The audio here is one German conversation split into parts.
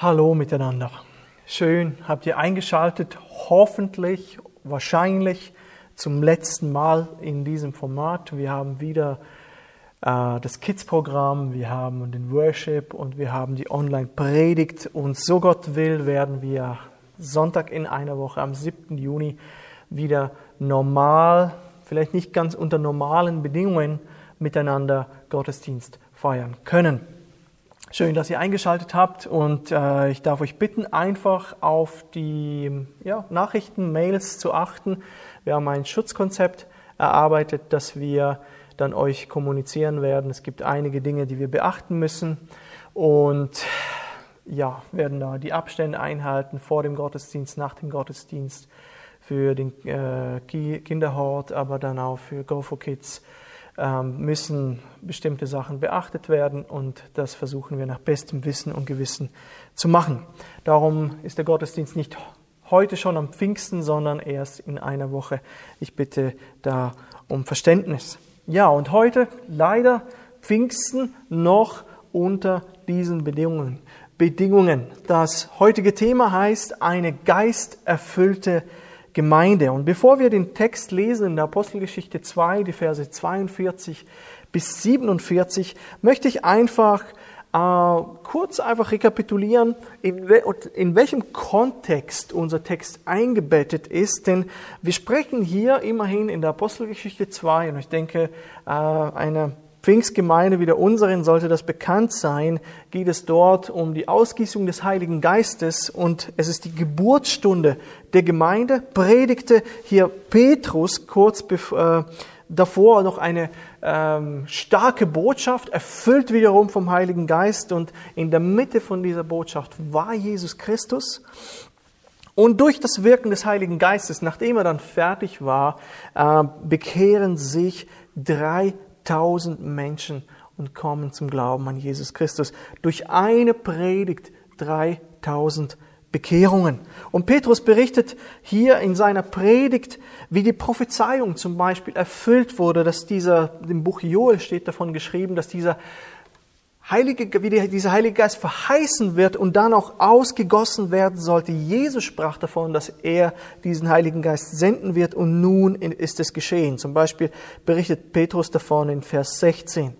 Hallo miteinander. Schön habt ihr eingeschaltet, hoffentlich, wahrscheinlich zum letzten Mal in diesem Format. Wir haben wieder äh, das Kids-Programm, wir haben den Worship und wir haben die Online-Predigt. Und so Gott will, werden wir Sonntag in einer Woche am 7. Juni wieder normal, vielleicht nicht ganz unter normalen Bedingungen miteinander Gottesdienst feiern können. Schön, dass ihr eingeschaltet habt und äh, ich darf euch bitten, einfach auf die ja, Nachrichten, Mails zu achten. Wir haben ein Schutzkonzept erarbeitet, das wir dann euch kommunizieren werden. Es gibt einige Dinge, die wir beachten müssen und ja, werden da die Abstände einhalten vor dem Gottesdienst, nach dem Gottesdienst für den äh, Kinderhort, aber dann auch für Go for Kids müssen bestimmte Sachen beachtet werden und das versuchen wir nach bestem Wissen und Gewissen zu machen. Darum ist der Gottesdienst nicht heute schon am Pfingsten, sondern erst in einer Woche. Ich bitte da um Verständnis. Ja, und heute leider Pfingsten noch unter diesen Bedingungen. Bedingungen. Das heutige Thema heißt eine geisterfüllte Gemeinde. Und bevor wir den Text lesen in der Apostelgeschichte 2, die Verse 42 bis 47, möchte ich einfach äh, kurz einfach rekapitulieren, in, in welchem Kontext unser Text eingebettet ist. Denn wir sprechen hier immerhin in der Apostelgeschichte 2, und ich denke, äh, eine Pfingstgemeinde wie der unseren sollte das bekannt sein, geht es dort um die Ausgießung des Heiligen Geistes und es ist die Geburtsstunde der Gemeinde. Predigte hier Petrus kurz äh, davor noch eine ähm, starke Botschaft, erfüllt wiederum vom Heiligen Geist und in der Mitte von dieser Botschaft war Jesus Christus. Und durch das Wirken des Heiligen Geistes, nachdem er dann fertig war, äh, bekehren sich drei 3000 Menschen und kommen zum Glauben an Jesus Christus. Durch eine Predigt 3000 Bekehrungen. Und Petrus berichtet hier in seiner Predigt, wie die Prophezeiung zum Beispiel erfüllt wurde, dass dieser, im Buch Joel steht davon geschrieben, dass dieser Heilige, wie dieser Heilige Geist verheißen wird und dann auch ausgegossen werden sollte. Jesus sprach davon, dass er diesen Heiligen Geist senden wird und nun ist es geschehen. Zum Beispiel berichtet Petrus davon in Vers 16.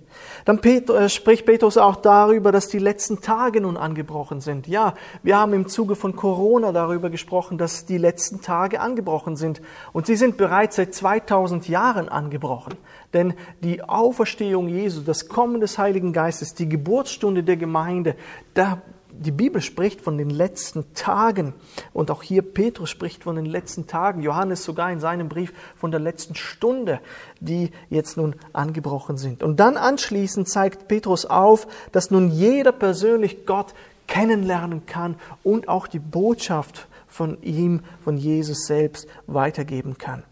Dann äh, spricht Petrus auch darüber, dass die letzten Tage nun angebrochen sind. Ja, wir haben im Zuge von Corona darüber gesprochen, dass die letzten Tage angebrochen sind. Und sie sind bereits seit 2000 Jahren angebrochen. Denn die Auferstehung Jesu, das Kommen des Heiligen Geistes, die Geburtsstunde der Gemeinde, da die Bibel spricht von den letzten Tagen und auch hier Petrus spricht von den letzten Tagen, Johannes sogar in seinem Brief von der letzten Stunde, die jetzt nun angebrochen sind. Und dann anschließend zeigt Petrus auf, dass nun jeder persönlich Gott kennenlernen kann und auch die Botschaft von ihm, von Jesus selbst weitergeben kann.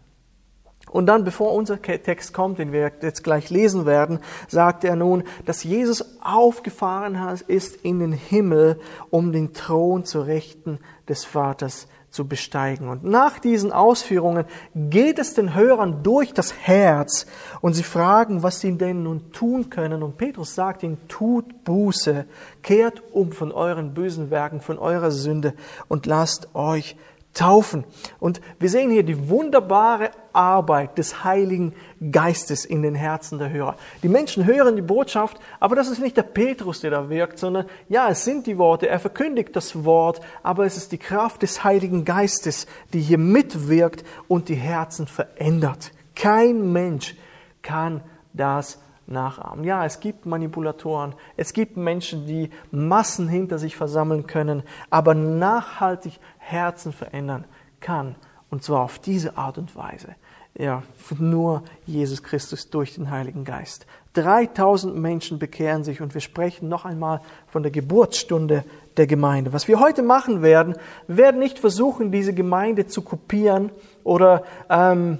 Und dann, bevor unser Text kommt, den wir jetzt gleich lesen werden, sagt er nun, dass Jesus aufgefahren ist in den Himmel, um den Thron zu Rechten des Vaters zu besteigen. Und nach diesen Ausführungen geht es den Hörern durch das Herz und sie fragen, was sie denn nun tun können. Und Petrus sagt ihnen, tut Buße, kehrt um von euren bösen Werken, von eurer Sünde und lasst euch taufen. Und wir sehen hier die wunderbare Arbeit des Heiligen Geistes in den Herzen der Hörer. Die Menschen hören die Botschaft, aber das ist nicht der Petrus, der da wirkt, sondern ja, es sind die Worte, er verkündigt das Wort, aber es ist die Kraft des Heiligen Geistes, die hier mitwirkt und die Herzen verändert. Kein Mensch kann das nachahmen. Ja, es gibt Manipulatoren, es gibt Menschen, die Massen hinter sich versammeln können, aber nachhaltig Herzen verändern kann. Und zwar auf diese Art und Weise. Ja, nur Jesus Christus durch den Heiligen Geist. 3000 Menschen bekehren sich und wir sprechen noch einmal von der Geburtsstunde der Gemeinde. Was wir heute machen werden, werden nicht versuchen, diese Gemeinde zu kopieren oder ähm,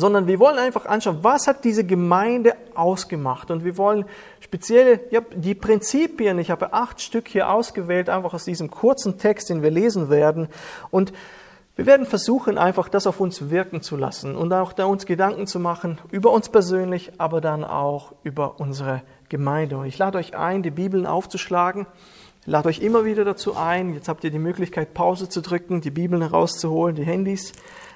sondern wir wollen einfach anschauen, was hat diese Gemeinde ausgemacht. Und wir wollen speziell ja, die Prinzipien, ich habe acht Stück hier ausgewählt, einfach aus diesem kurzen Text, den wir lesen werden. Und wir werden versuchen, einfach das auf uns wirken zu lassen und auch da uns Gedanken zu machen über uns persönlich, aber dann auch über unsere Gemeinde. Und ich lade euch ein, die Bibeln aufzuschlagen Ich lade euch immer wieder dazu ein, jetzt habt ihr die Möglichkeit, Pause zu drücken, die Bibeln herauszuholen, die Handys,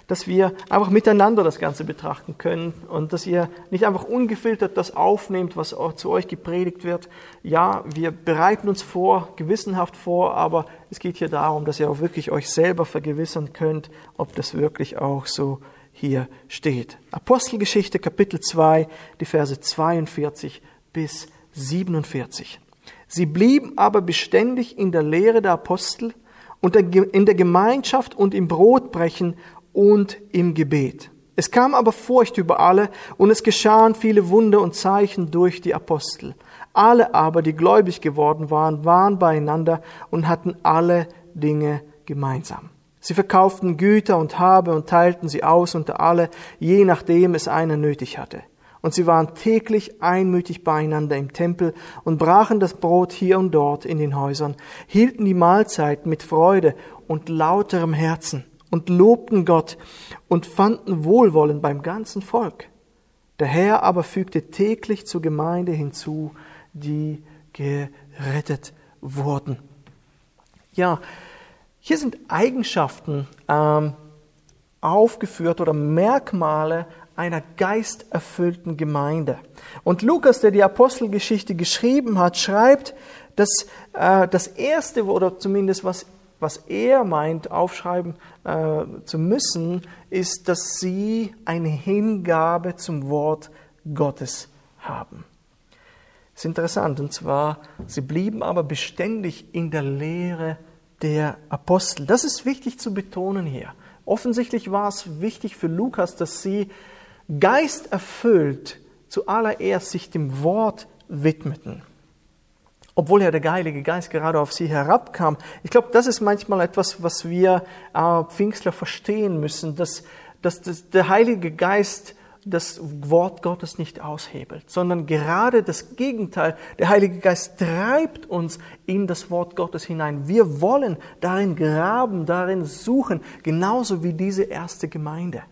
dass wir einfach miteinander das Ganze betrachten können und dass ihr nicht einfach ungefiltert das aufnehmt, was auch zu euch gepredigt wird. Ja, wir bereiten uns vor, gewissenhaft vor, aber es geht hier darum, dass ihr auch wirklich euch selber vergewissern könnt, ob das wirklich auch so hier steht. Apostelgeschichte Kapitel 2, die Verse 42 bis 47. Sie blieben aber beständig in der Lehre der Apostel und in der Gemeinschaft und im Brotbrechen und im Gebet. Es kam aber Furcht über alle und es geschahen viele Wunder und Zeichen durch die Apostel. Alle aber, die gläubig geworden waren, waren beieinander und hatten alle Dinge gemeinsam. Sie verkauften Güter und Habe und teilten sie aus unter alle, je nachdem es einer nötig hatte. Und sie waren täglich einmütig beieinander im Tempel und brachen das Brot hier und dort in den Häusern, hielten die Mahlzeit mit Freude und lauterem Herzen und lobten Gott und fanden Wohlwollen beim ganzen Volk. Der Herr aber fügte täglich zur Gemeinde hinzu, die gerettet wurden. Ja, hier sind Eigenschaften ähm, aufgeführt oder Merkmale einer geisterfüllten Gemeinde. Und Lukas, der die Apostelgeschichte geschrieben hat, schreibt, dass äh, das Erste, oder zumindest was, was er meint, aufschreiben äh, zu müssen, ist, dass sie eine Hingabe zum Wort Gottes haben. Das ist interessant, und zwar, sie blieben aber beständig in der Lehre der Apostel. Das ist wichtig zu betonen hier. Offensichtlich war es wichtig für Lukas, dass sie geisterfüllt zuallererst sich dem Wort widmeten. Obwohl ja der Heilige Geist gerade auf sie herabkam. Ich glaube, das ist manchmal etwas, was wir äh, Pfingstler verstehen müssen, dass, dass, dass der Heilige Geist das Wort Gottes nicht aushebelt, sondern gerade das Gegenteil. Der Heilige Geist treibt uns in das Wort Gottes hinein. Wir wollen darin graben, darin suchen, genauso wie diese erste Gemeinde.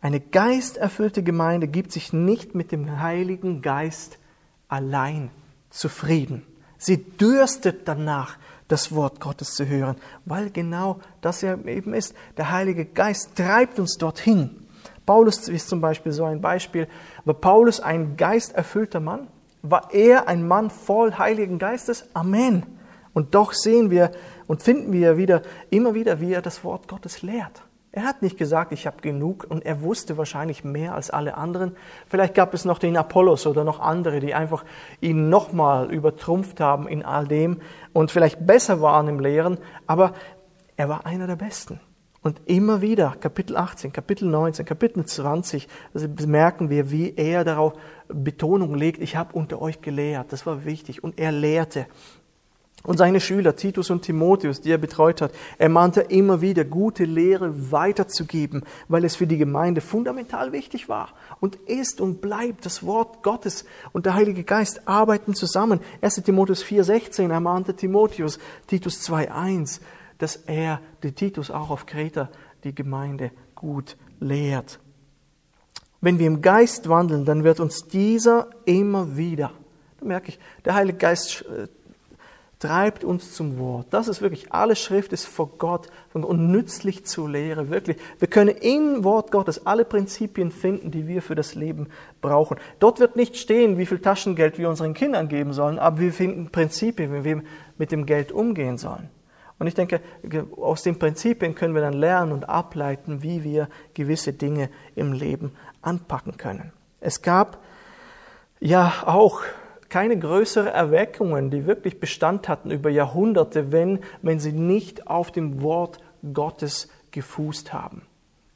Eine geisterfüllte Gemeinde gibt sich nicht mit dem Heiligen Geist allein zufrieden. Sie dürstet danach, das Wort Gottes zu hören, weil genau das ja eben ist. Der Heilige Geist treibt uns dorthin. Paulus ist zum Beispiel so ein Beispiel. War Paulus ein geisterfüllter Mann? War er ein Mann voll Heiligen Geistes? Amen. Und doch sehen wir und finden wir wieder, immer wieder, wie er das Wort Gottes lehrt. Er hat nicht gesagt, ich habe genug und er wusste wahrscheinlich mehr als alle anderen. Vielleicht gab es noch den Apollos oder noch andere, die einfach ihn nochmal übertrumpft haben in all dem und vielleicht besser waren im Lehren, aber er war einer der Besten. Und immer wieder, Kapitel 18, Kapitel 19, Kapitel 20, also merken wir, wie er darauf Betonung legt, ich habe unter euch gelehrt, das war wichtig. Und er lehrte. Und seine Schüler, Titus und Timotheus, die er betreut hat, ermahnte immer wieder, gute Lehre weiterzugeben, weil es für die Gemeinde fundamental wichtig war. Und ist und bleibt das Wort Gottes und der Heilige Geist arbeiten zusammen. 1. Timotheus 4,16 ermahnte Timotheus, Titus 2,1, dass er, der Titus auch auf Kreta, die Gemeinde gut lehrt. Wenn wir im Geist wandeln, dann wird uns dieser immer wieder, da merke ich, der Heilige Geist äh, treibt uns zum Wort. Das ist wirklich, alle Schrift ist vor Gott und nützlich zur Lehre, wirklich. Wir können im Wort Gottes alle Prinzipien finden, die wir für das Leben brauchen. Dort wird nicht stehen, wie viel Taschengeld wir unseren Kindern geben sollen, aber wir finden Prinzipien, wie wir mit dem Geld umgehen sollen. Und ich denke, aus den Prinzipien können wir dann lernen und ableiten, wie wir gewisse Dinge im Leben anpacken können. Es gab ja auch keine größere Erweckungen, die wirklich Bestand hatten über Jahrhunderte, wenn, wenn sie nicht auf dem Wort Gottes gefußt haben.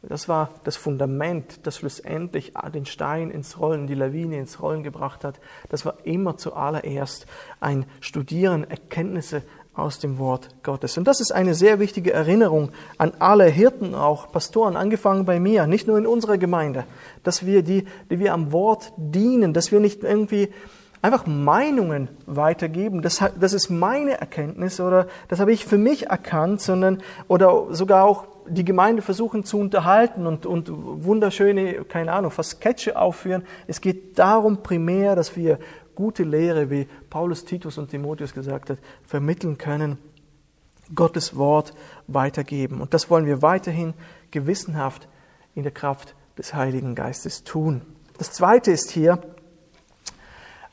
Das war das Fundament, das schlussendlich den Stein ins Rollen, die Lawine ins Rollen gebracht hat. Das war immer zuallererst ein Studieren, Erkenntnisse aus dem Wort Gottes. Und das ist eine sehr wichtige Erinnerung an alle Hirten, auch Pastoren, angefangen bei mir, nicht nur in unserer Gemeinde, dass wir die, die wir am Wort dienen, dass wir nicht irgendwie einfach Meinungen weitergeben. Das, das ist meine Erkenntnis oder das habe ich für mich erkannt, sondern oder sogar auch die Gemeinde versuchen zu unterhalten und, und wunderschöne, keine Ahnung, fast Sketche aufführen. Es geht darum primär, dass wir gute Lehre, wie Paulus, Titus und Timotheus gesagt hat, vermitteln können, Gottes Wort weitergeben. Und das wollen wir weiterhin gewissenhaft in der Kraft des Heiligen Geistes tun. Das Zweite ist hier,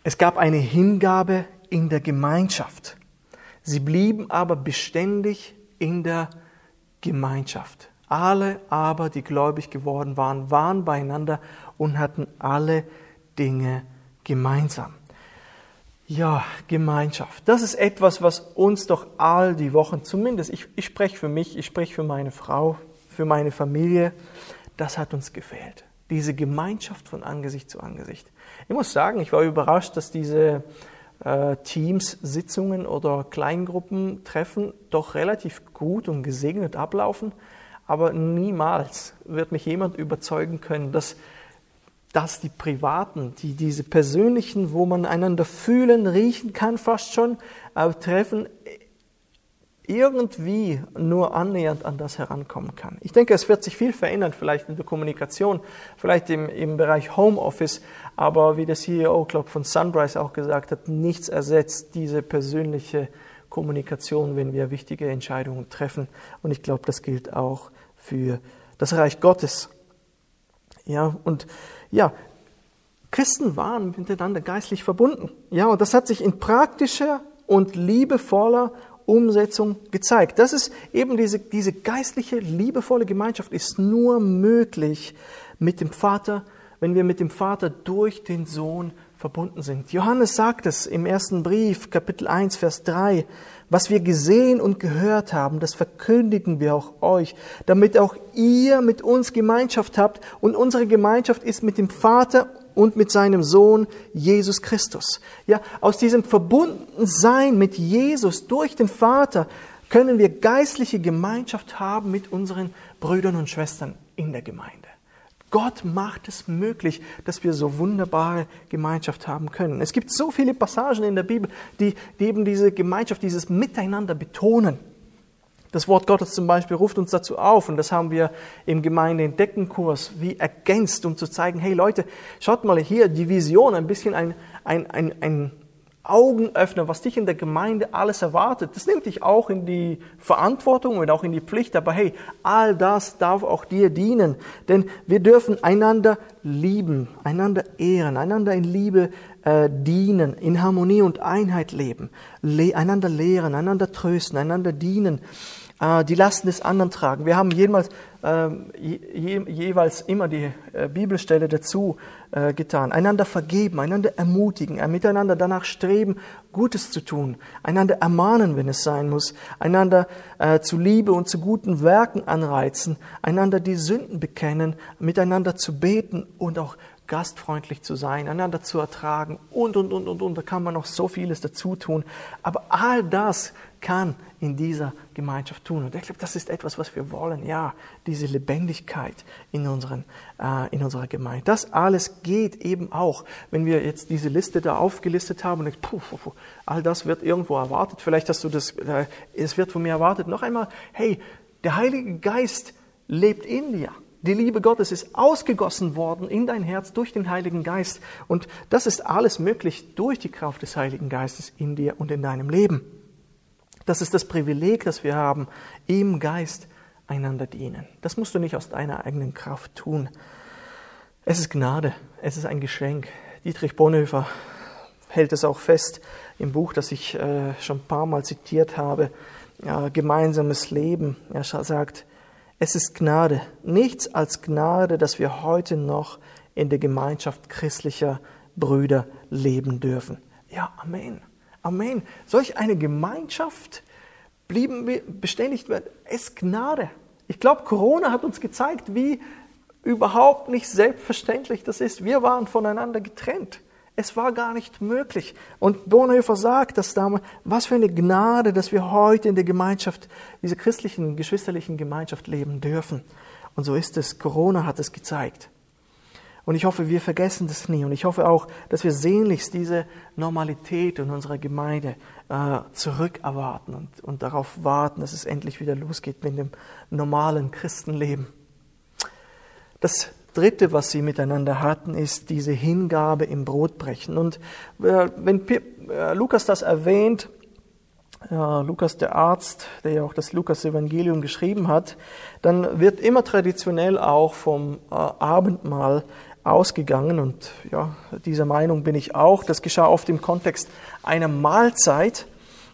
es gab eine Hingabe in der Gemeinschaft. Sie blieben aber beständig in der Gemeinschaft. Alle aber, die gläubig geworden waren, waren beieinander und hatten alle Dinge gemeinsam. Ja, Gemeinschaft. Das ist etwas, was uns doch all die Wochen, zumindest ich, ich spreche für mich, ich spreche für meine Frau, für meine Familie, das hat uns gefehlt. Diese Gemeinschaft von Angesicht zu Angesicht. Ich muss sagen, ich war überrascht, dass diese äh, Teams, Sitzungen oder Kleingruppentreffen doch relativ gut und gesegnet ablaufen. Aber niemals wird mich jemand überzeugen können, dass, dass die privaten, die, diese persönlichen, wo man einander fühlen, riechen kann, fast schon, äh, Treffen irgendwie nur annähernd an das herankommen kann. Ich denke, es wird sich viel verändern, vielleicht in der Kommunikation, vielleicht im, im Bereich Homeoffice, aber wie der CEO, glaube von Sunrise auch gesagt hat, nichts ersetzt diese persönliche Kommunikation, wenn wir wichtige Entscheidungen treffen. Und ich glaube, das gilt auch für das Reich Gottes. Ja, und ja, Christen waren miteinander geistlich verbunden. Ja, und das hat sich in praktischer und liebevoller Umsetzung gezeigt. Das ist eben diese, diese geistliche, liebevolle Gemeinschaft ist nur möglich mit dem Vater, wenn wir mit dem Vater durch den Sohn verbunden sind. Johannes sagt es im ersten Brief, Kapitel 1, Vers 3. Was wir gesehen und gehört haben, das verkündigen wir auch euch, damit auch ihr mit uns Gemeinschaft habt. Und unsere Gemeinschaft ist mit dem Vater und mit seinem Sohn Jesus Christus. Ja, aus diesem Verbundensein mit Jesus durch den Vater können wir geistliche Gemeinschaft haben mit unseren Brüdern und Schwestern in der Gemeinde. Gott macht es möglich, dass wir so wunderbare Gemeinschaft haben können. Es gibt so viele Passagen in der Bibel, die, die eben diese Gemeinschaft, dieses Miteinander betonen. Das Wort Gottes zum Beispiel ruft uns dazu auf, und das haben wir im Gemeindeentdeckenkurs wie ergänzt, um zu zeigen, hey Leute, schaut mal hier, die Vision, ein bisschen ein, ein, ein, ein Augenöffner, was dich in der Gemeinde alles erwartet. Das nimmt dich auch in die Verantwortung und auch in die Pflicht. Aber hey, all das darf auch dir dienen. Denn wir dürfen einander lieben, einander ehren, einander in Liebe äh, dienen, in Harmonie und Einheit leben, le einander lehren, einander trösten, einander dienen die Lasten des anderen tragen. Wir haben jemals, äh, je, jeweils immer die äh, Bibelstelle dazu äh, getan. Einander vergeben, einander ermutigen, miteinander danach streben, Gutes zu tun, einander ermahnen, wenn es sein muss, einander äh, zu Liebe und zu guten Werken anreizen, einander die Sünden bekennen, miteinander zu beten und auch gastfreundlich zu sein, einander zu ertragen und, und, und, und, und. Da kann man noch so vieles dazu tun. Aber all das kann in dieser Gemeinschaft tun. Und ich glaube, das ist etwas, was wir wollen. Ja, diese Lebendigkeit in, unseren, äh, in unserer Gemeinde. Das alles geht eben auch, wenn wir jetzt diese Liste da aufgelistet haben und ich, puh, puh, puh, all das wird irgendwo erwartet. Vielleicht hast du das, äh, es wird von mir erwartet. Noch einmal, hey, der Heilige Geist lebt in dir. Die Liebe Gottes ist ausgegossen worden in dein Herz durch den Heiligen Geist. Und das ist alles möglich durch die Kraft des Heiligen Geistes in dir und in deinem Leben. Das ist das Privileg, das wir haben, im Geist einander dienen. Das musst du nicht aus deiner eigenen Kraft tun. Es ist Gnade, es ist ein Geschenk. Dietrich Bonhoeffer hält es auch fest im Buch, das ich äh, schon ein paar Mal zitiert habe, ja, Gemeinsames Leben. Er sagt, es ist Gnade, nichts als Gnade, dass wir heute noch in der Gemeinschaft christlicher Brüder leben dürfen. Ja, Amen. Amen. Solch eine Gemeinschaft blieben wir beständig. Es ist Gnade. Ich glaube, Corona hat uns gezeigt, wie überhaupt nicht selbstverständlich das ist. Wir waren voneinander getrennt. Es war gar nicht möglich. Und Bonhoeffer sagt das damals, was für eine Gnade, dass wir heute in der Gemeinschaft, dieser christlichen, geschwisterlichen Gemeinschaft leben dürfen. Und so ist es. Corona hat es gezeigt. Und ich hoffe, wir vergessen das nie. Und ich hoffe auch, dass wir sehnlichst diese Normalität in unserer Gemeinde äh, zurückerwarten und, und darauf warten, dass es endlich wieder losgeht mit dem normalen Christenleben. Das Dritte, was sie miteinander hatten, ist diese Hingabe im Brotbrechen. Und äh, wenn äh, Lukas das erwähnt, Lukas der Arzt, der ja auch das Lukas-Evangelium geschrieben hat, dann wird immer traditionell auch vom äh, Abendmahl ausgegangen und ja, dieser Meinung bin ich auch. Das geschah oft im Kontext einer Mahlzeit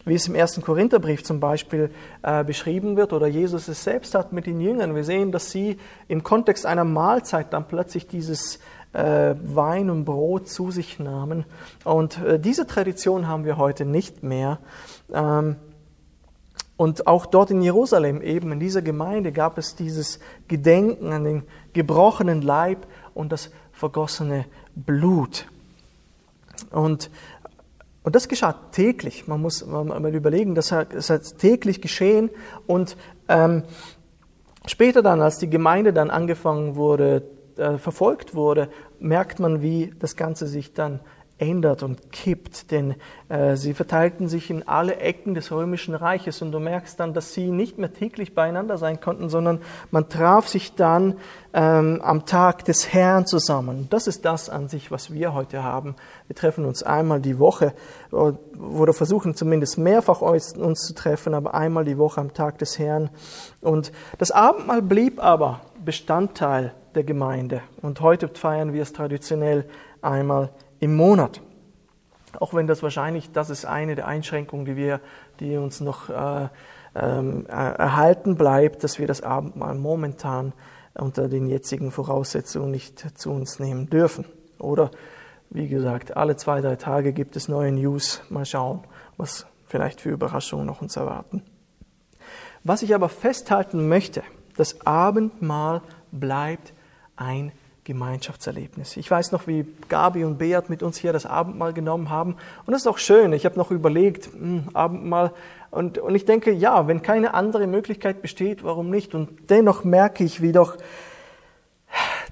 wie es im ersten Korintherbrief zum Beispiel äh, beschrieben wird, oder Jesus es selbst hat mit den Jüngern. Wir sehen, dass sie im Kontext einer Mahlzeit dann plötzlich dieses äh, Wein und Brot zu sich nahmen. Und äh, diese Tradition haben wir heute nicht mehr. Ähm, und auch dort in Jerusalem, eben in dieser Gemeinde, gab es dieses Gedenken an den gebrochenen Leib und das vergossene Blut. Und und das geschah täglich. Man muss mal überlegen, das hat, täglich geschehen. Und ähm, später dann, als die Gemeinde dann angefangen wurde, äh, verfolgt wurde, merkt man, wie das Ganze sich dann ändert und kippt, denn äh, sie verteilten sich in alle Ecken des römischen Reiches und du merkst dann, dass sie nicht mehr täglich beieinander sein konnten, sondern man traf sich dann ähm, am Tag des Herrn zusammen. Das ist das an sich, was wir heute haben. Wir treffen uns einmal die Woche oder versuchen zumindest mehrfach uns zu treffen, aber einmal die Woche am Tag des Herrn. Und das Abendmahl blieb aber Bestandteil der Gemeinde und heute feiern wir es traditionell einmal im Monat. Auch wenn das wahrscheinlich, das ist eine der Einschränkungen, die wir, die uns noch äh, ähm, erhalten bleibt, dass wir das Abendmahl momentan unter den jetzigen Voraussetzungen nicht zu uns nehmen dürfen. Oder wie gesagt, alle zwei, drei Tage gibt es neue News. Mal schauen, was vielleicht für Überraschungen noch uns erwarten. Was ich aber festhalten möchte, das Abendmahl bleibt ein Gemeinschaftserlebnis. Ich weiß noch, wie Gabi und Beat mit uns hier das Abendmahl genommen haben. Und das ist auch schön. Ich habe noch überlegt, mh, hm, Abendmahl. Und, und ich denke, ja, wenn keine andere Möglichkeit besteht, warum nicht? Und dennoch merke ich, wie doch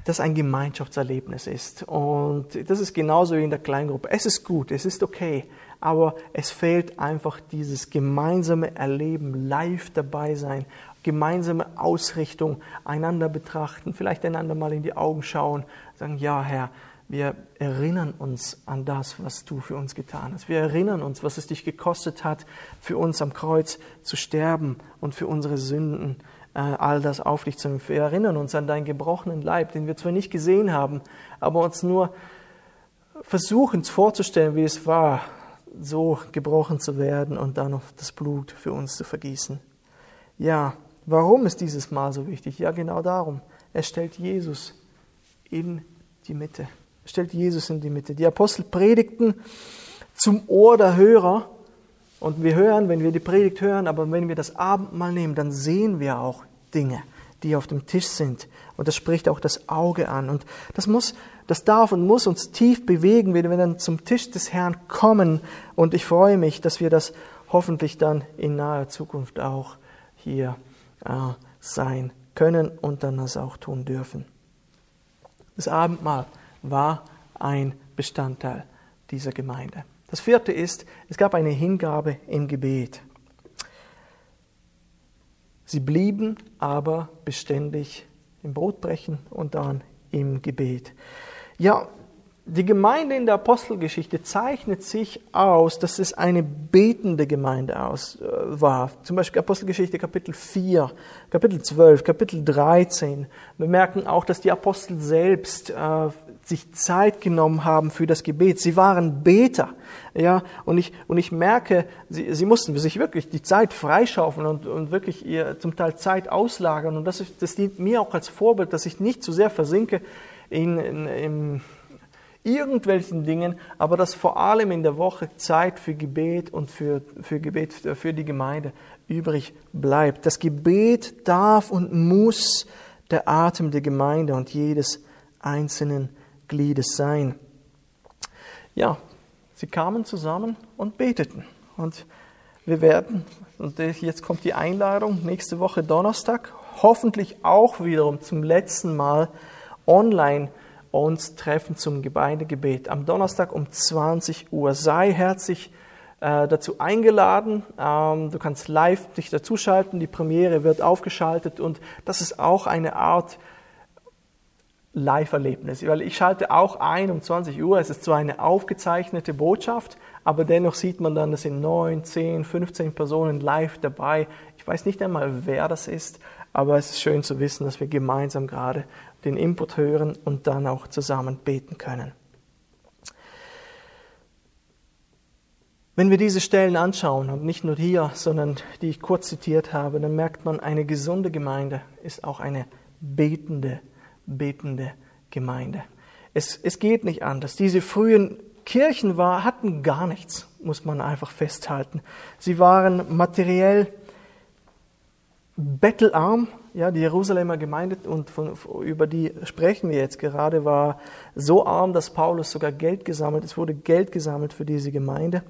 das ein Gemeinschaftserlebnis ist. Und das ist genauso wie in der Kleingruppe. Es ist gut, es ist okay, aber es fehlt einfach dieses gemeinsame Erleben, live dabei sein gemeinsame Ausrichtung, einander betrachten, vielleicht einander mal in die Augen schauen, sagen, ja Herr, wir erinnern uns an das, was du für uns getan hast. Wir erinnern uns, was es dich gekostet hat, für uns am Kreuz zu sterben und für unsere Sünden äh, all das auf dich zu nehmen. Wir erinnern uns an deinen gebrochenen Leib, den wir zwar nicht gesehen haben, aber uns nur versuchen vorzustellen, wie es war, so gebrochen zu werden und dann noch das Blut für uns zu vergießen. Ja, Warum ist dieses Mal so wichtig? Ja, genau darum. Er stellt Jesus in die Mitte. Er stellt Jesus in die Mitte. Die Apostel predigten zum Ohr der Hörer. Und wir hören, wenn wir die Predigt hören, aber wenn wir das Abendmahl nehmen, dann sehen wir auch Dinge, die auf dem Tisch sind. Und das spricht auch das Auge an. Und das muss, das darf und muss uns tief bewegen, wenn wir dann zum Tisch des Herrn kommen. Und ich freue mich, dass wir das hoffentlich dann in naher Zukunft auch hier äh, sein können und dann das auch tun dürfen. Das Abendmahl war ein Bestandteil dieser Gemeinde. Das vierte ist, es gab eine Hingabe im Gebet. Sie blieben aber beständig im Brotbrechen und dann im Gebet. Ja, die Gemeinde in der Apostelgeschichte zeichnet sich aus, dass es eine betende Gemeinde aus, äh, war. Zum Beispiel Apostelgeschichte Kapitel 4, Kapitel 12, Kapitel 13. Wir merken auch, dass die Apostel selbst äh, sich Zeit genommen haben für das Gebet. Sie waren Beter. Ja, und ich, und ich merke, sie, sie mussten sich wirklich die Zeit freischaufeln und, und wirklich ihr zum Teil Zeit auslagern. Und das, ist, das dient mir auch als Vorbild, dass ich nicht zu sehr versinke in, in, in irgendwelchen Dingen, aber dass vor allem in der Woche Zeit für Gebet und für, für Gebet für die Gemeinde übrig bleibt. Das Gebet darf und muss der Atem der Gemeinde und jedes einzelnen Gliedes sein. Ja, sie kamen zusammen und beteten. Und wir werden, und jetzt kommt die Einladung, nächste Woche Donnerstag, hoffentlich auch wiederum zum letzten Mal online uns treffen zum Gemeindegebet am Donnerstag um 20 Uhr. Sei herzlich äh, dazu eingeladen. Ähm, du kannst live dich dazuschalten. Die Premiere wird aufgeschaltet und das ist auch eine Art Live-Erlebnis, weil ich schalte auch ein um 20 Uhr. Es ist zwar eine aufgezeichnete Botschaft, aber dennoch sieht man dann, es sind 9, 10, 15 Personen live dabei. Ich weiß nicht einmal, wer das ist, aber es ist schön zu wissen, dass wir gemeinsam gerade den Input hören und dann auch zusammen beten können. Wenn wir diese Stellen anschauen, und nicht nur hier, sondern die ich kurz zitiert habe, dann merkt man, eine gesunde Gemeinde ist auch eine betende, betende Gemeinde. Es, es geht nicht anders. Diese frühen Kirchen war, hatten gar nichts, muss man einfach festhalten. Sie waren materiell bettelarm, ja, die Jerusalemer Gemeinde, und von, über die sprechen wir jetzt gerade, war so arm, dass Paulus sogar Geld gesammelt, es wurde Geld gesammelt für diese Gemeinde.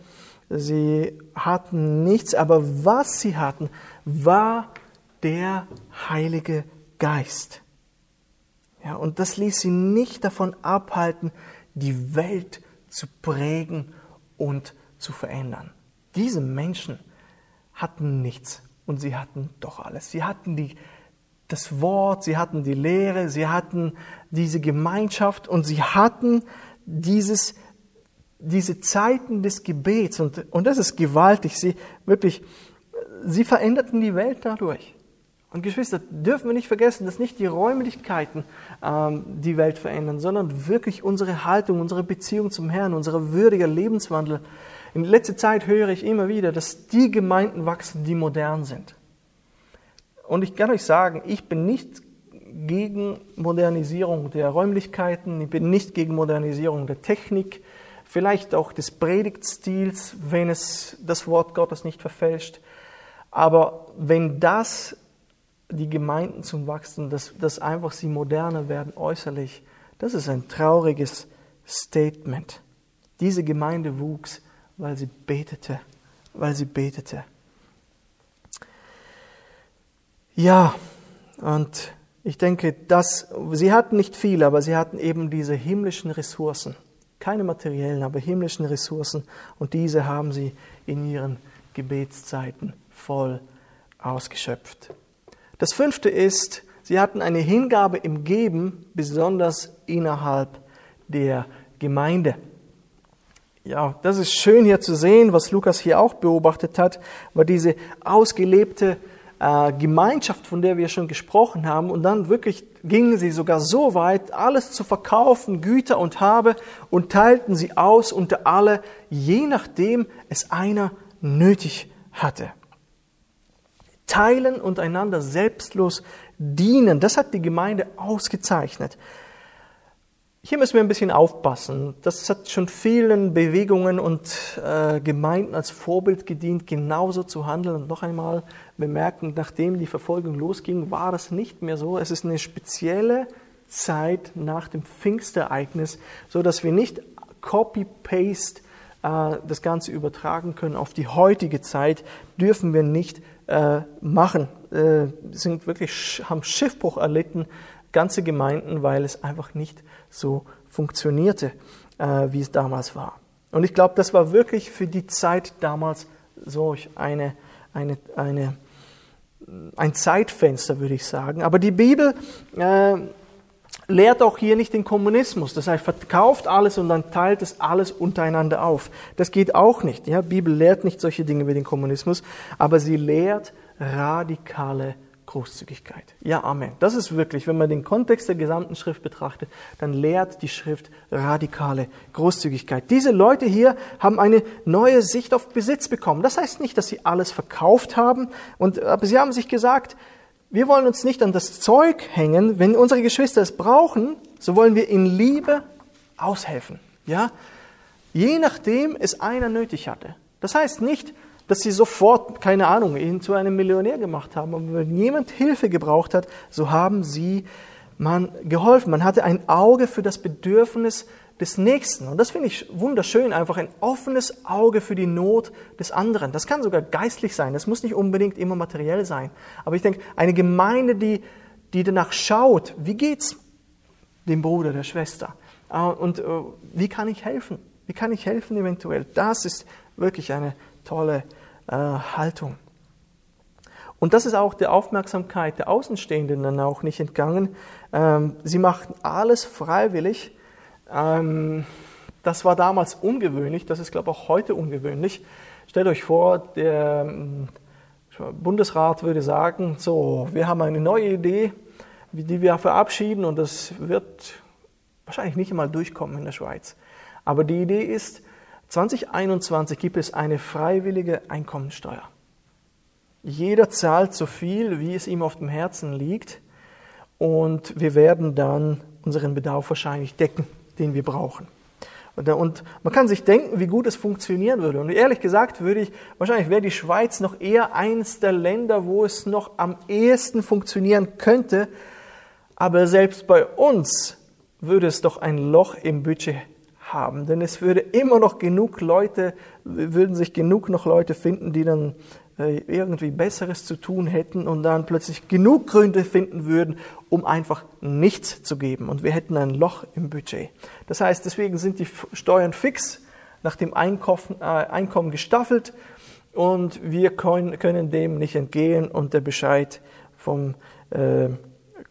Sie hatten nichts, aber was sie hatten, war der Heilige Geist. Ja, und das ließ sie nicht davon abhalten, die Welt zu prägen und zu verändern. Diese Menschen hatten nichts und sie hatten doch alles. Sie hatten die, das Wort, sie hatten die Lehre, sie hatten diese Gemeinschaft und sie hatten dieses diese Zeiten des Gebets, und, und das ist gewaltig, sie wirklich, sie veränderten die Welt dadurch. Und Geschwister, dürfen wir nicht vergessen, dass nicht die Räumlichkeiten ähm, die Welt verändern, sondern wirklich unsere Haltung, unsere Beziehung zum Herrn, unser würdiger Lebenswandel. In letzter Zeit höre ich immer wieder, dass die Gemeinden wachsen, die modern sind. Und ich kann euch sagen, ich bin nicht gegen Modernisierung der Räumlichkeiten, ich bin nicht gegen Modernisierung der Technik, vielleicht auch des Predigtstils, wenn es das Wort Gottes nicht verfälscht. Aber wenn das die Gemeinden zum Wachsen, dass, dass einfach sie moderner werden äußerlich, das ist ein trauriges Statement. Diese Gemeinde wuchs, weil sie betete, weil sie betete. Ja, und ich denke, dass sie hatten nicht viel, aber sie hatten eben diese himmlischen Ressourcen keine materiellen, aber himmlischen Ressourcen und diese haben sie in ihren Gebetszeiten voll ausgeschöpft. Das fünfte ist, sie hatten eine Hingabe im Geben, besonders innerhalb der Gemeinde. Ja, das ist schön hier zu sehen, was Lukas hier auch beobachtet hat, war diese ausgelebte äh, Gemeinschaft, von der wir schon gesprochen haben. Und dann wirklich gingen sie sogar so weit, alles zu verkaufen, Güter und Habe, und teilten sie aus unter alle, je nachdem es einer nötig hatte. Teilen und einander selbstlos dienen, das hat die Gemeinde ausgezeichnet. Hier müssen wir ein bisschen aufpassen. Das hat schon vielen Bewegungen und äh, Gemeinden als Vorbild gedient, genauso zu handeln. Und noch einmal bemerken, nachdem die Verfolgung losging, war das nicht mehr so. Es ist eine spezielle Zeit nach dem Pfingstereignis, so dass wir nicht Copy-Paste äh, das Ganze übertragen können auf die heutige Zeit, dürfen wir nicht äh, machen. Äh, sind wirklich haben Schiffbruch erlitten ganze Gemeinden, weil es einfach nicht so funktionierte, äh, wie es damals war. Und ich glaube, das war wirklich für die Zeit damals solch eine, eine, eine, ein Zeitfenster, würde ich sagen. Aber die Bibel äh, lehrt auch hier nicht den Kommunismus. Das heißt, verkauft alles und dann teilt es alles untereinander auf. Das geht auch nicht. Ja? Die Bibel lehrt nicht solche Dinge wie den Kommunismus, aber sie lehrt radikale Großzügigkeit. Ja, Amen. Das ist wirklich, wenn man den Kontext der gesamten Schrift betrachtet, dann lehrt die Schrift radikale Großzügigkeit. Diese Leute hier haben eine neue Sicht auf Besitz bekommen. Das heißt nicht, dass sie alles verkauft haben, und, aber sie haben sich gesagt, wir wollen uns nicht an das Zeug hängen. Wenn unsere Geschwister es brauchen, so wollen wir in Liebe aushelfen. Ja? Je nachdem es einer nötig hatte. Das heißt nicht, dass sie sofort, keine Ahnung, ihn zu einem Millionär gemacht haben. Und wenn jemand Hilfe gebraucht hat, so haben sie man geholfen. Man hatte ein Auge für das Bedürfnis des Nächsten. Und das finde ich wunderschön, einfach ein offenes Auge für die Not des anderen. Das kann sogar geistlich sein, das muss nicht unbedingt immer materiell sein. Aber ich denke, eine Gemeinde, die, die danach schaut, wie geht's dem Bruder, der Schwester? Äh, und äh, wie kann ich helfen? Wie kann ich helfen eventuell? Das ist wirklich eine tolle äh, Haltung. Und das ist auch der Aufmerksamkeit der Außenstehenden dann auch nicht entgangen. Ähm, sie machten alles freiwillig. Ähm, das war damals ungewöhnlich, das ist, glaube ich, auch heute ungewöhnlich. Stellt euch vor, der ähm, Bundesrat würde sagen, so, wir haben eine neue Idee, die wir verabschieden und das wird wahrscheinlich nicht einmal durchkommen in der Schweiz. Aber die Idee ist, 2021 gibt es eine freiwillige Einkommensteuer. Jeder zahlt so viel, wie es ihm auf dem Herzen liegt und wir werden dann unseren Bedarf wahrscheinlich decken, den wir brauchen. Und man kann sich denken, wie gut es funktionieren würde. Und ehrlich gesagt würde ich, wahrscheinlich wäre die Schweiz noch eher eines der Länder, wo es noch am ehesten funktionieren könnte. Aber selbst bei uns würde es doch ein Loch im Budget haben. Denn es würde immer noch genug Leute, würden sich genug noch Leute finden, die dann äh, irgendwie Besseres zu tun hätten und dann plötzlich genug Gründe finden würden, um einfach nichts zu geben. Und wir hätten ein Loch im Budget. Das heißt, deswegen sind die Steuern fix nach dem Einkommen, äh, Einkommen gestaffelt und wir können, können, dem nicht entgehen und der Bescheid vom, äh,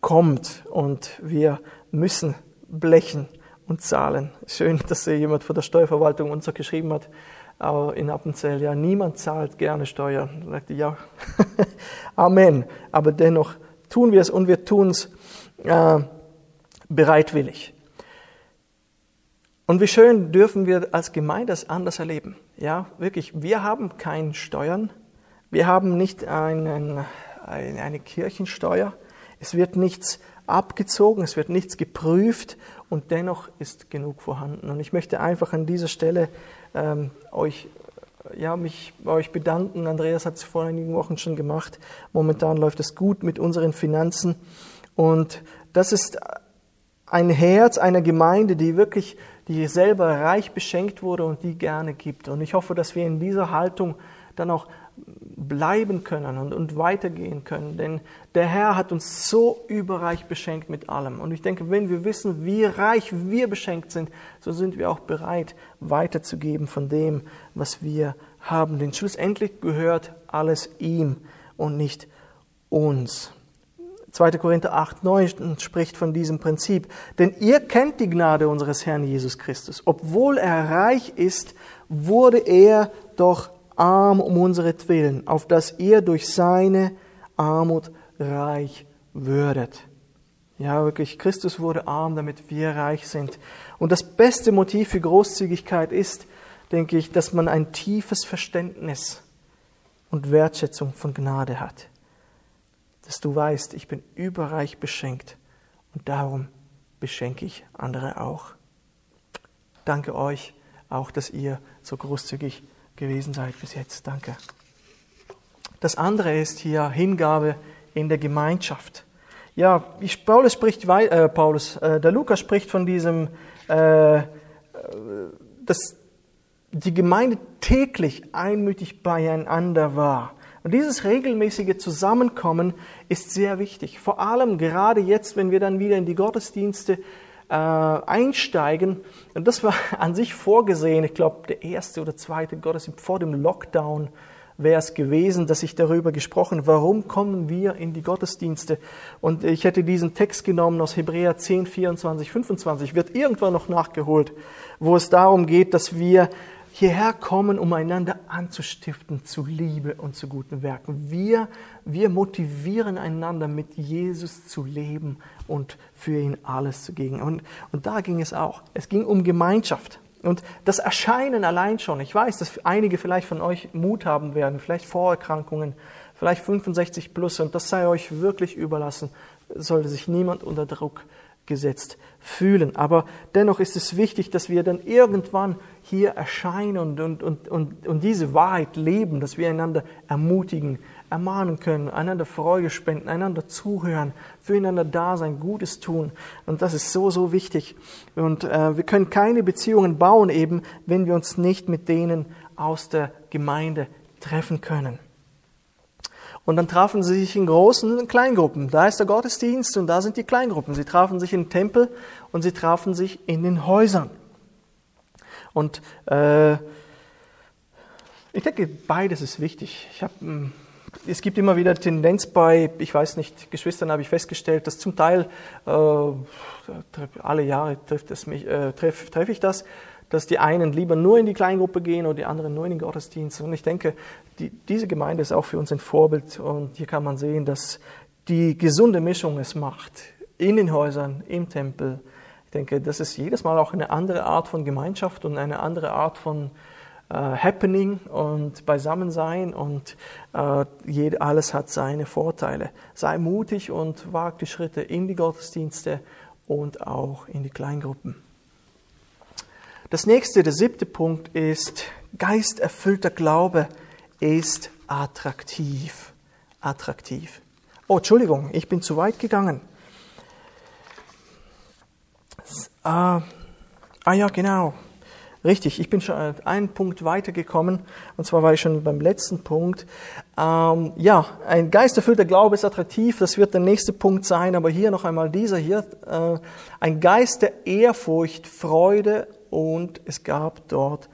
kommt und wir müssen blechen und zahlen. Schön, dass jemand von der Steuerverwaltung uns so geschrieben hat aber in Appenzell, ja, niemand zahlt gerne Steuern. Da sagte ja, Amen. Aber dennoch tun wir es und wir tun es äh, bereitwillig. Und wie schön dürfen wir als Gemeinde es anders erleben. Ja, wirklich, wir haben keine Steuern. Wir haben nicht einen, eine Kirchensteuer. Es wird nichts abgezogen, es wird nichts geprüft und dennoch ist genug vorhanden. Und ich möchte einfach an dieser Stelle ähm, euch, ja, mich bei euch bedanken. Andreas hat es vor einigen Wochen schon gemacht. Momentan läuft es gut mit unseren Finanzen. Und das ist ein Herz einer Gemeinde, die wirklich, die selber reich beschenkt wurde und die gerne gibt. Und ich hoffe, dass wir in dieser Haltung dann auch bleiben können und, und weitergehen können. Denn der Herr hat uns so überreich beschenkt mit allem. Und ich denke, wenn wir wissen, wie reich wir beschenkt sind, so sind wir auch bereit, weiterzugeben von dem, was wir haben. Denn schlussendlich gehört alles ihm und nicht uns. 2. Korinther 8, 9 spricht von diesem Prinzip. Denn ihr kennt die Gnade unseres Herrn Jesus Christus. Obwohl er reich ist, wurde er doch arm um unseretwillen, auf dass ihr durch seine Armut reich würdet. Ja, wirklich, Christus wurde arm, damit wir reich sind. Und das beste Motiv für Großzügigkeit ist, denke ich, dass man ein tiefes Verständnis und Wertschätzung von Gnade hat. Dass du weißt, ich bin überreich beschenkt und darum beschenke ich andere auch. Danke euch auch, dass ihr so großzügig gewesen seid bis jetzt. Danke. Das andere ist hier Hingabe in der Gemeinschaft. Ja, Paulus spricht, äh, Paulus, äh, der Lukas spricht von diesem, äh, dass die Gemeinde täglich einmütig beieinander war. Und dieses regelmäßige Zusammenkommen ist sehr wichtig. Vor allem gerade jetzt, wenn wir dann wieder in die Gottesdienste äh, einsteigen. Und das war an sich vorgesehen. Ich glaube, der erste oder zweite Gottesdienst vor dem Lockdown wäre es gewesen, dass ich darüber gesprochen, warum kommen wir in die Gottesdienste? Und ich hätte diesen Text genommen aus Hebräer 10, 24, 25, wird irgendwann noch nachgeholt, wo es darum geht, dass wir hierher kommen, um einander anzustiften zu Liebe und zu guten Werken. Wir, wir motivieren einander, mit Jesus zu leben und für ihn alles zu geben. Und, und da ging es auch. Es ging um Gemeinschaft. Und das Erscheinen allein schon, ich weiß, dass einige vielleicht von euch Mut haben werden, vielleicht Vorerkrankungen, vielleicht 65 plus, und das sei euch wirklich überlassen, sollte sich niemand unter Druck gesetzt fühlen. Aber dennoch ist es wichtig, dass wir dann irgendwann hier erscheinen und, und, und, und, und diese Wahrheit leben, dass wir einander ermutigen, ermahnen können, einander Freude spenden, einander zuhören, füreinander da sein, Gutes tun. Und das ist so, so wichtig. Und äh, wir können keine Beziehungen bauen, eben, wenn wir uns nicht mit denen aus der Gemeinde treffen können. Und dann trafen sie sich in großen Kleingruppen. Da ist der Gottesdienst und da sind die Kleingruppen. Sie trafen sich im Tempel und sie trafen sich in den Häusern. Und äh, ich denke, beides ist wichtig. Ich habe ein es gibt immer wieder Tendenz bei, ich weiß nicht, Geschwistern habe ich festgestellt, dass zum Teil äh, alle Jahre trifft es mich, äh, treffe treff ich das, dass die einen lieber nur in die Kleingruppe gehen oder die anderen nur in den Gottesdienst. Und ich denke, die, diese Gemeinde ist auch für uns ein Vorbild. Und hier kann man sehen, dass die gesunde Mischung es macht. In den Häusern, im Tempel. Ich denke, das ist jedes Mal auch eine andere Art von Gemeinschaft und eine andere Art von äh, Happening und Beisammensein und äh, jed, alles hat seine Vorteile. Sei mutig und wag die Schritte in die Gottesdienste und auch in die Kleingruppen. Das nächste, der siebte Punkt ist, geisterfüllter Glaube ist attraktiv. Attraktiv. Oh, Entschuldigung, ich bin zu weit gegangen. Ah, ah ja, genau. Richtig, ich bin schon einen Punkt weitergekommen, und zwar war ich schon beim letzten Punkt. Ähm, ja, ein geisterfüllter Glaube ist attraktiv, das wird der nächste Punkt sein, aber hier noch einmal dieser hier. Äh, ein Geist der Ehrfurcht, Freude und es gab dort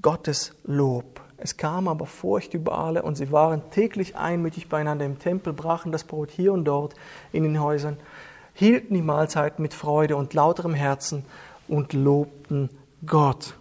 Gottes Lob. Es kam aber Furcht über alle und sie waren täglich einmütig beieinander im Tempel, brachen das Brot hier und dort in den Häusern, hielten die Mahlzeit mit Freude und lauterem Herzen und lobten Gott.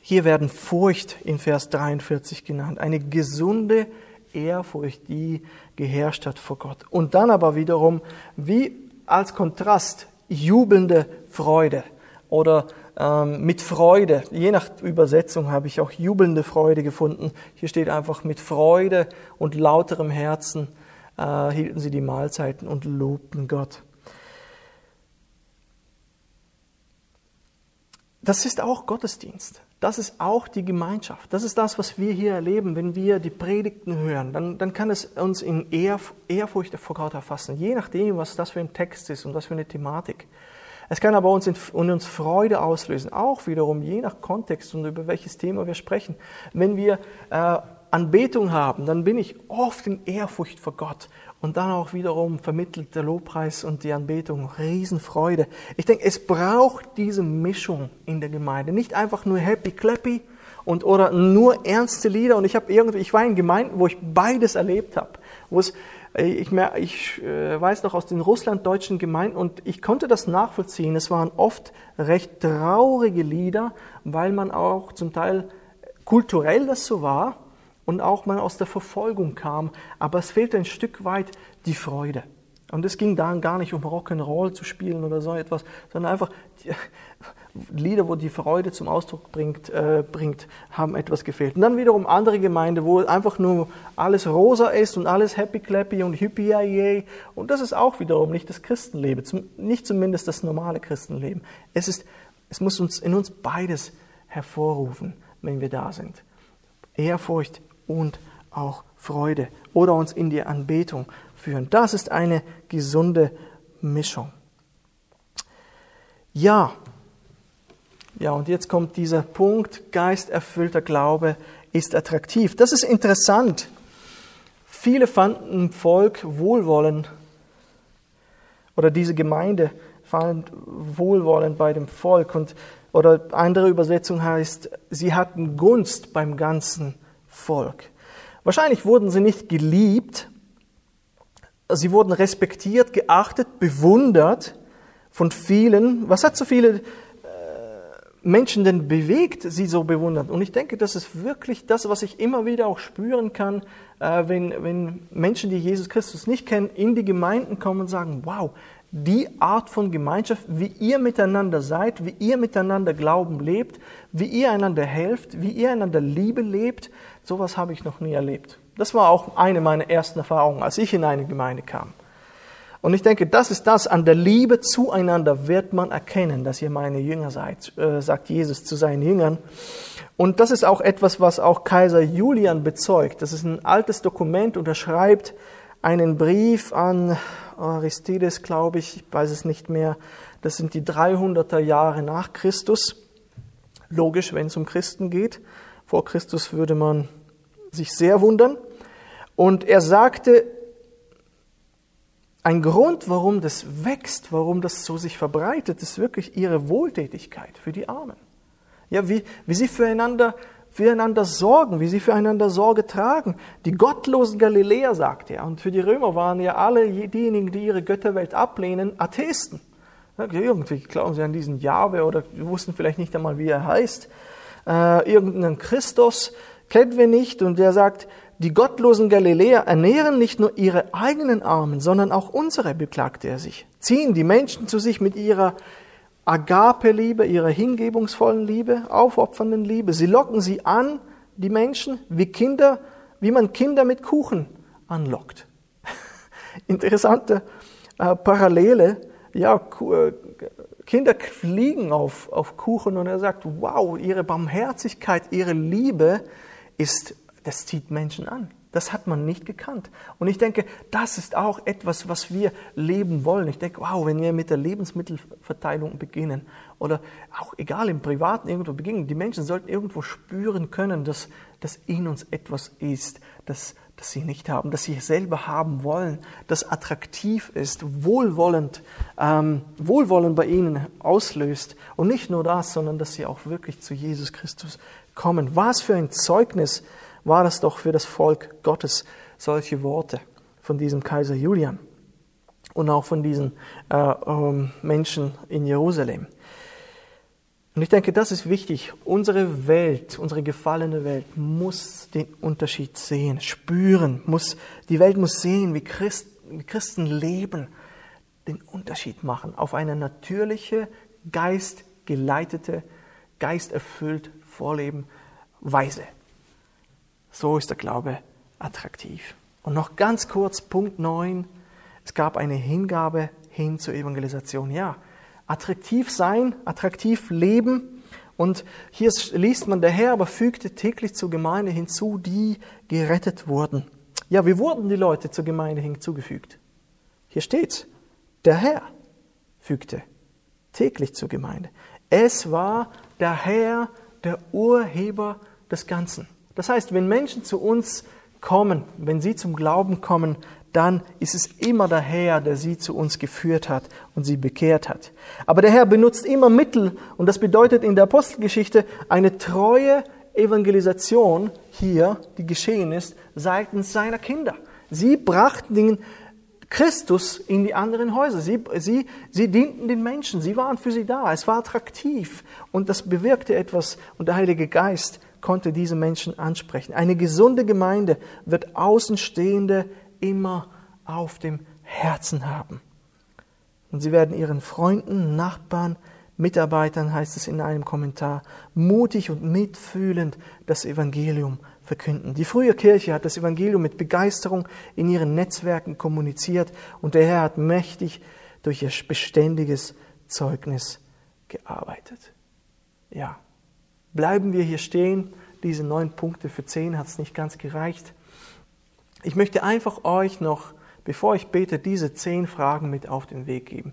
Hier werden Furcht in Vers 43 genannt, eine gesunde Ehrfurcht, die geherrscht hat vor Gott. Und dann aber wiederum, wie als Kontrast, jubelnde Freude oder ähm, mit Freude. Je nach Übersetzung habe ich auch jubelnde Freude gefunden. Hier steht einfach mit Freude und lauterem Herzen äh, hielten sie die Mahlzeiten und lobten Gott. Das ist auch Gottesdienst. Das ist auch die Gemeinschaft. Das ist das, was wir hier erleben, wenn wir die Predigten hören. Dann, dann kann es uns in Ehrfurcht vor Gott erfassen, je nachdem, was das für ein Text ist und was für eine Thematik. Es kann aber uns in, in uns Freude auslösen, auch wiederum je nach Kontext und über welches Thema wir sprechen. Wenn wir äh, Anbetung haben, dann bin ich oft in Ehrfurcht vor Gott und dann auch wiederum vermittelt der Lobpreis und die Anbetung Riesenfreude. Ich denke, es braucht diese Mischung in der Gemeinde, nicht einfach nur happy clappy und oder nur ernste Lieder. Und ich habe irgendwie, ich war in Gemeinden, wo ich beides erlebt habe, wo es ich, ich äh, weiß noch aus den russlanddeutschen Gemeinden und ich konnte das nachvollziehen. Es waren oft recht traurige Lieder, weil man auch zum Teil kulturell das so war und auch man aus der Verfolgung kam. Aber es fehlte ein Stück weit die Freude. Und es ging da gar nicht um Rock'n'Roll zu spielen oder so etwas, sondern einfach Lieder, wo die Freude zum Ausdruck bringt, äh, bringt, haben etwas gefehlt. Und dann wiederum andere Gemeinden, wo einfach nur alles rosa ist und alles happy clappy und hippie yay. Und das ist auch wiederum nicht das Christenleben, zum, nicht zumindest das normale Christenleben. Es ist, es muss uns in uns beides hervorrufen, wenn wir da sind. Ehrfurcht und auch Freude oder uns in die Anbetung führen. Das ist eine gesunde Mischung. Ja, ja, und jetzt kommt dieser Punkt, geisterfüllter Glaube ist attraktiv. Das ist interessant. Viele fanden Volk Wohlwollen oder diese Gemeinde fand Wohlwollen bei dem Volk und oder andere Übersetzung heißt, sie hatten Gunst beim ganzen Volk. Wahrscheinlich wurden sie nicht geliebt, sie wurden respektiert, geachtet, bewundert von vielen. Was hat so viele Menschen denn bewegt, sie so bewundern. Und ich denke, das ist wirklich das, was ich immer wieder auch spüren kann, äh, wenn, wenn Menschen, die Jesus Christus nicht kennen, in die Gemeinden kommen und sagen, wow, die Art von Gemeinschaft, wie ihr miteinander seid, wie ihr miteinander Glauben lebt, wie ihr einander helft, wie ihr einander Liebe lebt, sowas habe ich noch nie erlebt. Das war auch eine meiner ersten Erfahrungen, als ich in eine Gemeinde kam. Und ich denke, das ist das, an der Liebe zueinander wird man erkennen, dass ihr meine Jünger seid, äh, sagt Jesus zu seinen Jüngern. Und das ist auch etwas, was auch Kaiser Julian bezeugt. Das ist ein altes Dokument und er schreibt einen Brief an Aristides, glaube ich, ich weiß es nicht mehr. Das sind die 300er Jahre nach Christus. Logisch, wenn es um Christen geht. Vor Christus würde man sich sehr wundern. Und er sagte, ein Grund, warum das wächst, warum das so sich verbreitet, ist wirklich ihre Wohltätigkeit für die Armen. Ja, wie, wie sie füreinander füreinander sorgen, wie sie füreinander Sorge tragen. Die gottlosen Galiläer, sagt er. Und für die Römer waren ja alle diejenigen, die ihre Götterwelt ablehnen, Atheisten. Irgendwie glauben sie an diesen Jahwe oder wussten vielleicht nicht einmal, wie er heißt. Äh, irgendeinen Christus kennen wir nicht und der sagt, die gottlosen Galiläer ernähren nicht nur ihre eigenen Armen, sondern auch unsere, beklagte er sich. Ziehen die Menschen zu sich mit ihrer Agape-Liebe, ihrer hingebungsvollen Liebe, aufopfernden Liebe. Sie locken sie an, die Menschen, wie Kinder, wie man Kinder mit Kuchen anlockt. Interessante äh, Parallele. Ja, äh, Kinder fliegen auf, auf Kuchen und er sagt, wow, ihre Barmherzigkeit, ihre Liebe ist, das zieht Menschen an. Das hat man nicht gekannt. Und ich denke, das ist auch etwas, was wir leben wollen. Ich denke, wow, wenn wir mit der Lebensmittelverteilung beginnen oder auch egal im Privaten irgendwo beginnen, die Menschen sollten irgendwo spüren können, dass, dass in uns etwas ist, das, das sie nicht haben, das sie selber haben wollen, das attraktiv ist, wohlwollend, ähm, Wohlwollen bei ihnen auslöst. Und nicht nur das, sondern dass sie auch wirklich zu Jesus Christus kommen. Was für ein Zeugnis war das doch für das Volk Gottes, solche Worte von diesem Kaiser Julian und auch von diesen äh, ähm, Menschen in Jerusalem. Und ich denke, das ist wichtig. Unsere Welt, unsere gefallene Welt muss den Unterschied sehen, spüren, muss, die Welt muss sehen, wie, Christ, wie Christen leben, den Unterschied machen auf eine natürliche, geistgeleitete, geisterfüllt Vorleben Weise. So ist der Glaube attraktiv. Und noch ganz kurz, Punkt 9. Es gab eine Hingabe hin zur Evangelisation. Ja, attraktiv sein, attraktiv leben. Und hier liest man, der Herr aber fügte täglich zur Gemeinde hinzu, die gerettet wurden. Ja, wie wurden die Leute zur Gemeinde hinzugefügt? Hier steht's. Der Herr fügte täglich zur Gemeinde. Es war der Herr, der Urheber des Ganzen. Das heißt, wenn Menschen zu uns kommen, wenn sie zum Glauben kommen, dann ist es immer der Herr, der sie zu uns geführt hat und sie bekehrt hat. Aber der Herr benutzt immer Mittel und das bedeutet in der Apostelgeschichte eine treue Evangelisation hier, die geschehen ist, seitens seiner Kinder. Sie brachten den Christus in die anderen Häuser. Sie, sie, sie dienten den Menschen, sie waren für sie da. Es war attraktiv und das bewirkte etwas und der Heilige Geist konnte diese Menschen ansprechen. Eine gesunde Gemeinde wird Außenstehende immer auf dem Herzen haben. Und sie werden ihren Freunden, Nachbarn, Mitarbeitern, heißt es in einem Kommentar, mutig und mitfühlend das Evangelium verkünden. Die frühe Kirche hat das Evangelium mit Begeisterung in ihren Netzwerken kommuniziert und der Herr hat mächtig durch ihr beständiges Zeugnis gearbeitet. Ja, Bleiben wir hier stehen. Diese neun Punkte für zehn hat es nicht ganz gereicht. Ich möchte einfach euch noch, bevor ich bete, diese zehn Fragen mit auf den Weg geben.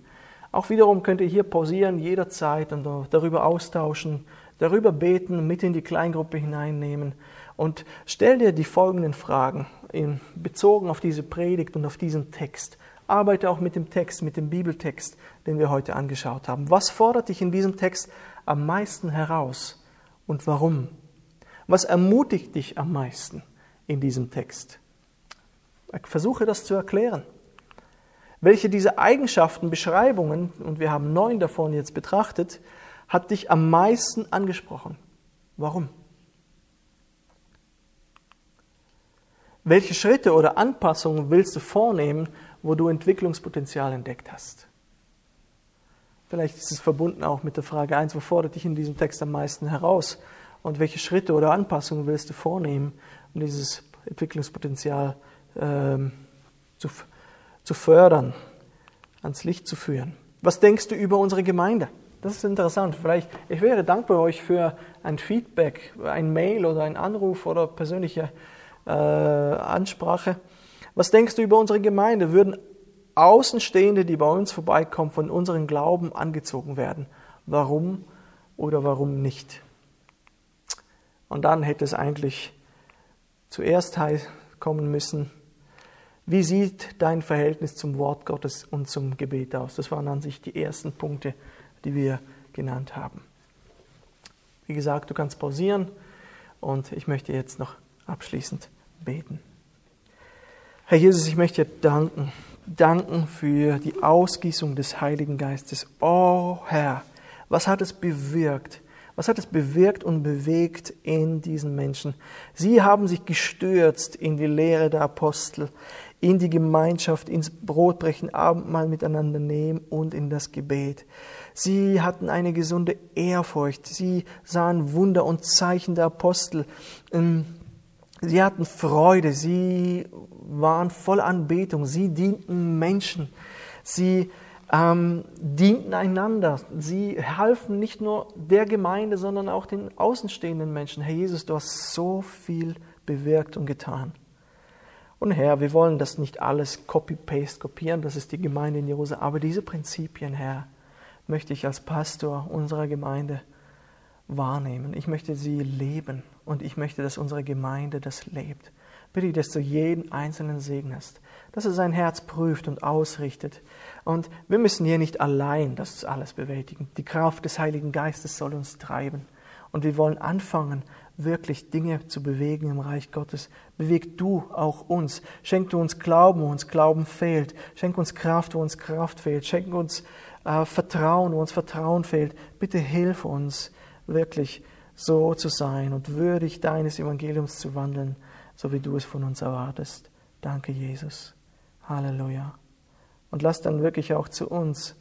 Auch wiederum könnt ihr hier pausieren jederzeit und darüber austauschen, darüber beten, mit in die Kleingruppe hineinnehmen und stell dir die folgenden Fragen in, bezogen auf diese Predigt und auf diesen Text. Arbeite auch mit dem Text, mit dem Bibeltext, den wir heute angeschaut haben. Was fordert dich in diesem Text am meisten heraus? Und warum? Was ermutigt dich am meisten in diesem Text? Ich versuche das zu erklären. Welche dieser Eigenschaften, Beschreibungen, und wir haben neun davon jetzt betrachtet, hat dich am meisten angesprochen? Warum? Welche Schritte oder Anpassungen willst du vornehmen, wo du Entwicklungspotenzial entdeckt hast? Vielleicht ist es verbunden auch mit der Frage 1, wo fordert dich in diesem Text am meisten heraus? Und welche Schritte oder Anpassungen willst du vornehmen, um dieses Entwicklungspotenzial ähm, zu, zu fördern, ans Licht zu führen? Was denkst du über unsere Gemeinde? Das ist interessant. Vielleicht, ich wäre dankbar euch für ein Feedback, ein Mail oder ein Anruf oder persönliche äh, Ansprache. Was denkst du über unsere Gemeinde? Würden Außenstehende, die bei uns vorbeikommen, von unserem Glauben angezogen werden. Warum oder warum nicht? Und dann hätte es eigentlich zuerst kommen müssen, wie sieht dein Verhältnis zum Wort Gottes und zum Gebet aus? Das waren an sich die ersten Punkte, die wir genannt haben. Wie gesagt, du kannst pausieren Und ich möchte jetzt noch abschließend beten. Herr Jesus, ich möchte dir danken, danken für die Ausgießung des Heiligen Geistes. Oh Herr, was hat es bewirkt? Was hat es bewirkt und bewegt in diesen Menschen? Sie haben sich gestürzt in die Lehre der Apostel, in die Gemeinschaft, ins Brotbrechen, Abendmahl miteinander nehmen und in das Gebet. Sie hatten eine gesunde Ehrfurcht. Sie sahen Wunder und Zeichen der Apostel. Ähm, sie hatten Freude. Sie waren voll Anbetung. Sie dienten Menschen. Sie ähm, dienten einander. Sie halfen nicht nur der Gemeinde, sondern auch den außenstehenden Menschen. Herr Jesus, du hast so viel bewirkt und getan. Und Herr, wir wollen das nicht alles copy-paste kopieren, das ist die Gemeinde in Jerusalem, aber diese Prinzipien, Herr, möchte ich als Pastor unserer Gemeinde wahrnehmen. Ich möchte sie leben und ich möchte, dass unsere Gemeinde das lebt. Bitte, dass du jeden Einzelnen segnest, dass er sein Herz prüft und ausrichtet. Und wir müssen hier nicht allein das alles bewältigen. Die Kraft des Heiligen Geistes soll uns treiben. Und wir wollen anfangen, wirklich Dinge zu bewegen im Reich Gottes. Beweg du auch uns. Schenk du uns Glauben, wo uns Glauben fehlt. Schenk uns Kraft, wo uns Kraft fehlt. Schenk uns äh, Vertrauen, wo uns Vertrauen fehlt. Bitte hilf uns wirklich so zu sein und würdig deines Evangeliums zu wandeln, so wie du es von uns erwartest. Danke, Jesus. Halleluja. Und lass dann wirklich auch zu uns,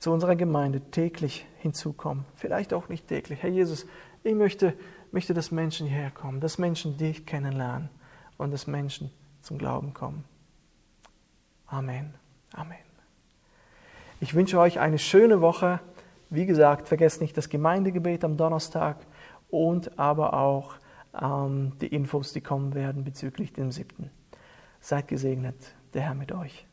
zu unserer Gemeinde täglich hinzukommen. Vielleicht auch nicht täglich. Herr Jesus, ich möchte, möchte, dass Menschen hierher kommen, dass Menschen dich kennenlernen und dass Menschen zum Glauben kommen. Amen. Amen. Ich wünsche euch eine schöne Woche. Wie gesagt, vergesst nicht das Gemeindegebet am Donnerstag und aber auch die Infos, die kommen werden bezüglich dem siebten. Seid gesegnet, der Herr mit euch.